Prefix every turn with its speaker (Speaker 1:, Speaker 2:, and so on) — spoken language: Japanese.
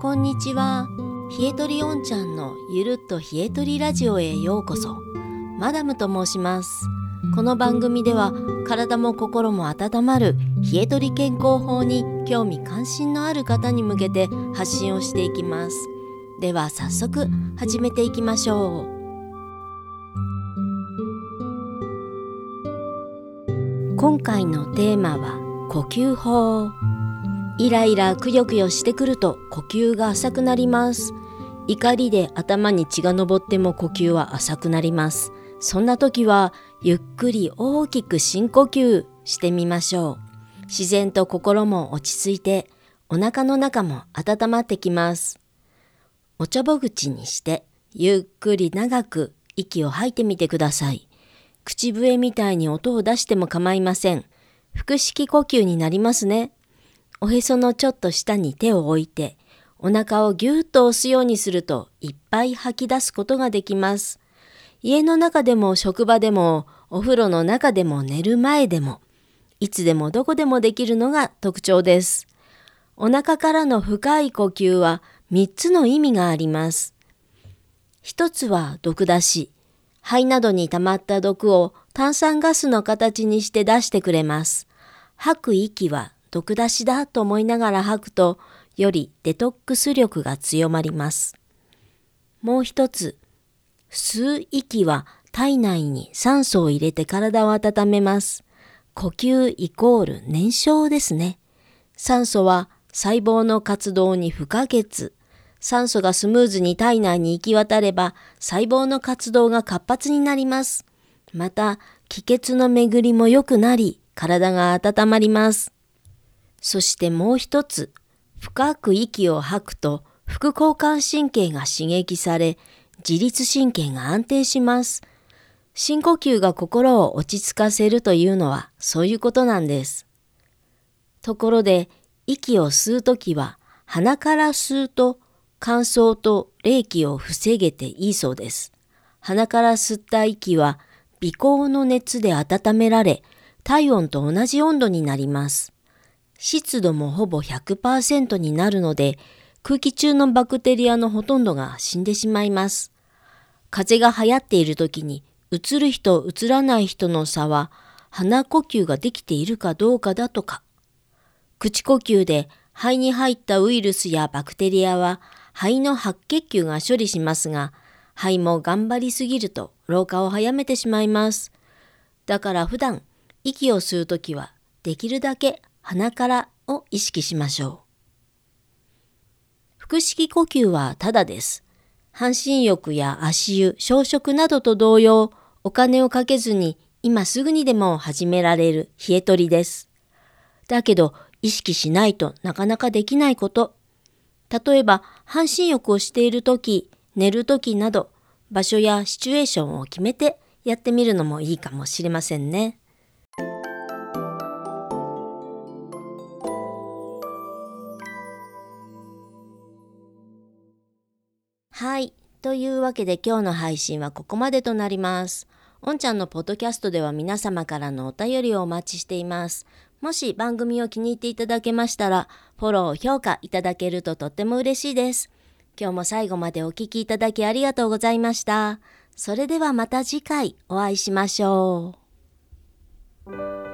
Speaker 1: こんにちは。冷えとりおんちゃんのゆるっと冷えとりラジオへようこそ。マダムと申します。この番組では体も心も温まる冷えとり健康法に興味関心のある方に向けて発信をしていきます。では早速始めていきましょう。今回のテーマは呼吸法。イライラくよくよしてくると呼吸が浅くなります。怒りで頭に血が上っても呼吸は浅くなります。そんな時はゆっくり大きく深呼吸してみましょう。自然と心も落ち着いてお腹の中も温まってきます。おちょぼ口にしてゆっくり長く息を吐いてみてください。口笛みたいに音を出しても構いません。腹式呼吸になりますね。おへそのちょっと下に手を置いて、お腹をぎゅーっと押すようにするといっぱい吐き出すことができます。家の中でも職場でもお風呂の中でも寝る前でもいつでもどこでもできるのが特徴です。お腹からの深い呼吸は3つの意味があります。一つは毒出し。肺などに溜まった毒を炭酸ガスの形にして出してくれます。吐く息は毒出しだと思いながら吐くと、よりデトックス力が強まります。もう一つ、吸う息は体内に酸素を入れて体を温めます。呼吸イコール燃焼ですね。酸素は細胞の活動に不可欠。酸素がスムーズに体内に行き渡れば細胞の活動が活発になります。また、気血の巡りも良くなり、体が温まります。そしてもう一つ、深く息を吐くと副交感神経が刺激され、自律神経が安定します。深呼吸が心を落ち着かせるというのはそういうことなんです。ところで、息を吸うときは鼻から吸うと乾燥と冷気を防げていいそうです。鼻から吸った息は鼻孔の熱で温められ、体温と同じ温度になります。湿度もほぼ100%になるので、空気中のバクテリアのほとんどが死んでしまいます。風が流行っている時に、うつる人、うつらない人の差は、鼻呼吸ができているかどうかだとか。口呼吸で肺に入ったウイルスやバクテリアは肺の白血球が処理しますが、肺も頑張りすぎると老化を早めてしまいます。だから普段息を吸うときはできるだけ鼻からを意識しましょう。腹式呼吸はただです。半身浴や足湯、小食などと同様、お金をかけずに今すぐにでも始められる冷え取りです。だけど意識しないとなかなかできないこと。例えば半身浴をしているとき、寝るときなど場所やシチュエーションを決めてやってみるのもいいかもしれませんね。はい。というわけで今日の配信はここまでとなります。おんちゃんのポッドキャストでは皆様からのお便りをお待ちしています。もし番組を気に入っていただけましたら、フォロー、評価いただけるととっても嬉しいです。今日も最後までお聴きいただきありがとうございました。それではまた次回お会いしましょう。